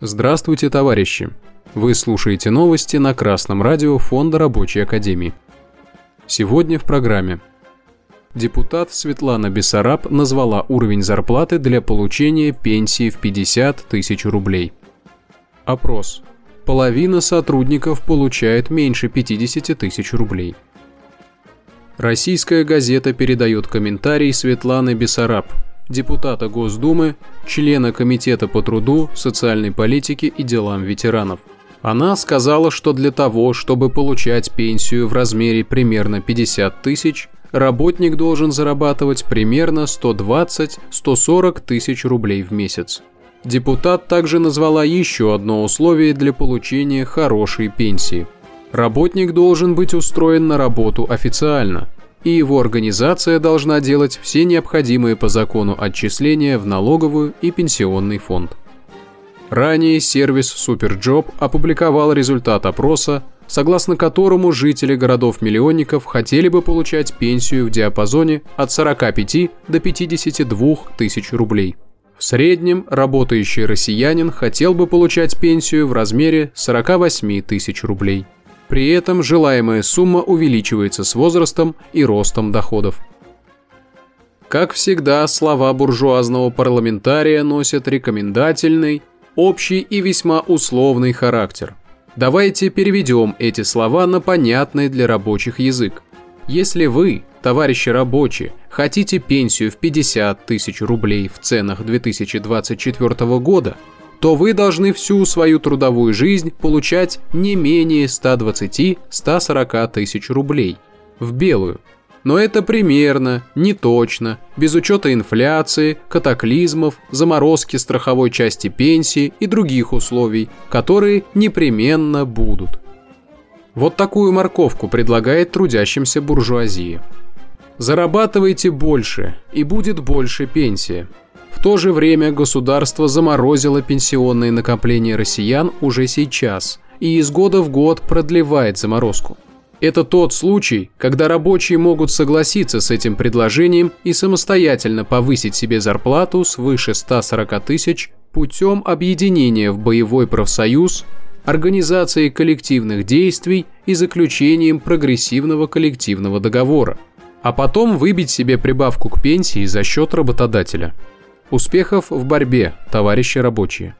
Здравствуйте, товарищи! Вы слушаете новости на Красном радио Фонда Рабочей Академии. Сегодня в программе. Депутат Светлана Бессараб назвала уровень зарплаты для получения пенсии в 50 тысяч рублей. Опрос. Половина сотрудников получает меньше 50 тысяч рублей. Российская газета передает комментарий Светланы Бессараб, депутата Госдумы, члена Комитета по труду, социальной политике и делам ветеранов. Она сказала, что для того, чтобы получать пенсию в размере примерно 50 тысяч, работник должен зарабатывать примерно 120-140 тысяч рублей в месяц. Депутат также назвала еще одно условие для получения хорошей пенсии – Работник должен быть устроен на работу официально, и его организация должна делать все необходимые по закону отчисления в налоговую и пенсионный фонд. Ранее сервис Superjob опубликовал результат опроса, согласно которому жители городов-миллионников хотели бы получать пенсию в диапазоне от 45 до 52 тысяч рублей. В среднем работающий россиянин хотел бы получать пенсию в размере 48 тысяч рублей. При этом желаемая сумма увеличивается с возрастом и ростом доходов. Как всегда, слова буржуазного парламентария носят рекомендательный, общий и весьма условный характер. Давайте переведем эти слова на понятный для рабочих язык. Если вы, товарищи рабочие, хотите пенсию в 50 тысяч рублей в ценах 2024 года – то вы должны всю свою трудовую жизнь получать не менее 120-140 тысяч рублей. В белую. Но это примерно, не точно, без учета инфляции, катаклизмов, заморозки страховой части пенсии и других условий, которые непременно будут. Вот такую морковку предлагает трудящимся буржуазии. Зарабатывайте больше, и будет больше пенсия. В то же время государство заморозило пенсионные накопления россиян уже сейчас и из года в год продлевает заморозку. Это тот случай, когда рабочие могут согласиться с этим предложением и самостоятельно повысить себе зарплату свыше 140 тысяч путем объединения в боевой профсоюз, организации коллективных действий и заключением прогрессивного коллективного договора, а потом выбить себе прибавку к пенсии за счет работодателя. Успехов в борьбе, товарищи рабочие.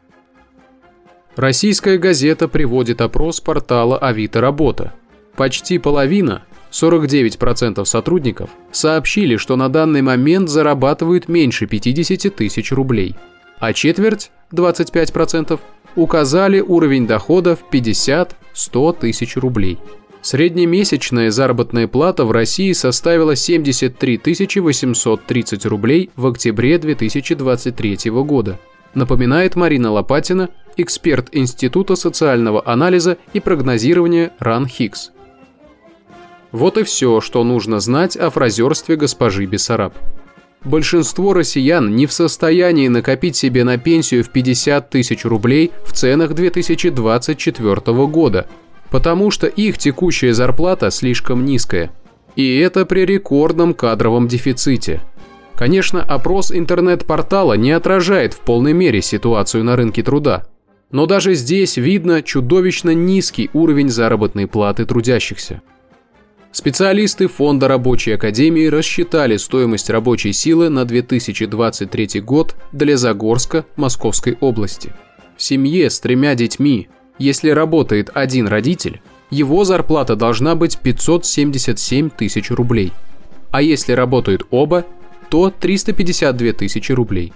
Российская газета приводит опрос портала Авито Работа. Почти половина, 49% сотрудников, сообщили, что на данный момент зарабатывают меньше 50 тысяч рублей, а четверть, 25%, указали уровень дохода в 50-100 тысяч рублей. Среднемесячная заработная плата в России составила 73 830 рублей в октябре 2023 года. Напоминает Марина Лопатина, эксперт Института социального анализа и прогнозирования РАН Хикс. Вот и все, что нужно знать о фразерстве госпожи Бессараб. Большинство россиян не в состоянии накопить себе на пенсию в 50 тысяч рублей в ценах 2024 года – потому что их текущая зарплата слишком низкая. И это при рекордном кадровом дефиците. Конечно, опрос интернет-портала не отражает в полной мере ситуацию на рынке труда. Но даже здесь видно чудовищно низкий уровень заработной платы трудящихся. Специалисты Фонда рабочей академии рассчитали стоимость рабочей силы на 2023 год для Загорска Московской области. В семье с тремя детьми если работает один родитель, его зарплата должна быть 577 тысяч рублей. А если работают оба, то 352 тысячи рублей.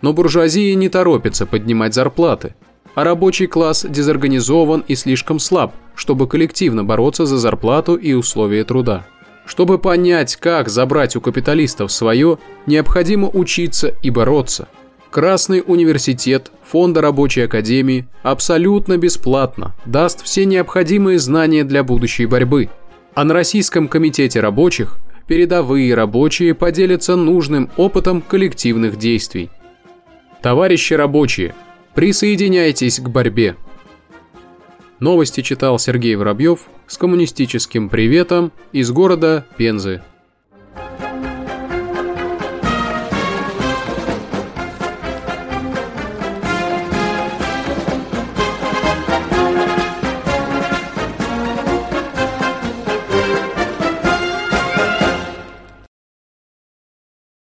Но буржуазия не торопится поднимать зарплаты, а рабочий класс дезорганизован и слишком слаб, чтобы коллективно бороться за зарплату и условия труда. Чтобы понять, как забрать у капиталистов свое, необходимо учиться и бороться – Красный университет Фонда рабочей академии абсолютно бесплатно даст все необходимые знания для будущей борьбы. А на Российском комитете рабочих передовые рабочие поделятся нужным опытом коллективных действий. Товарищи рабочие, присоединяйтесь к борьбе. Новости читал Сергей Воробьев с коммунистическим приветом из города Пензы.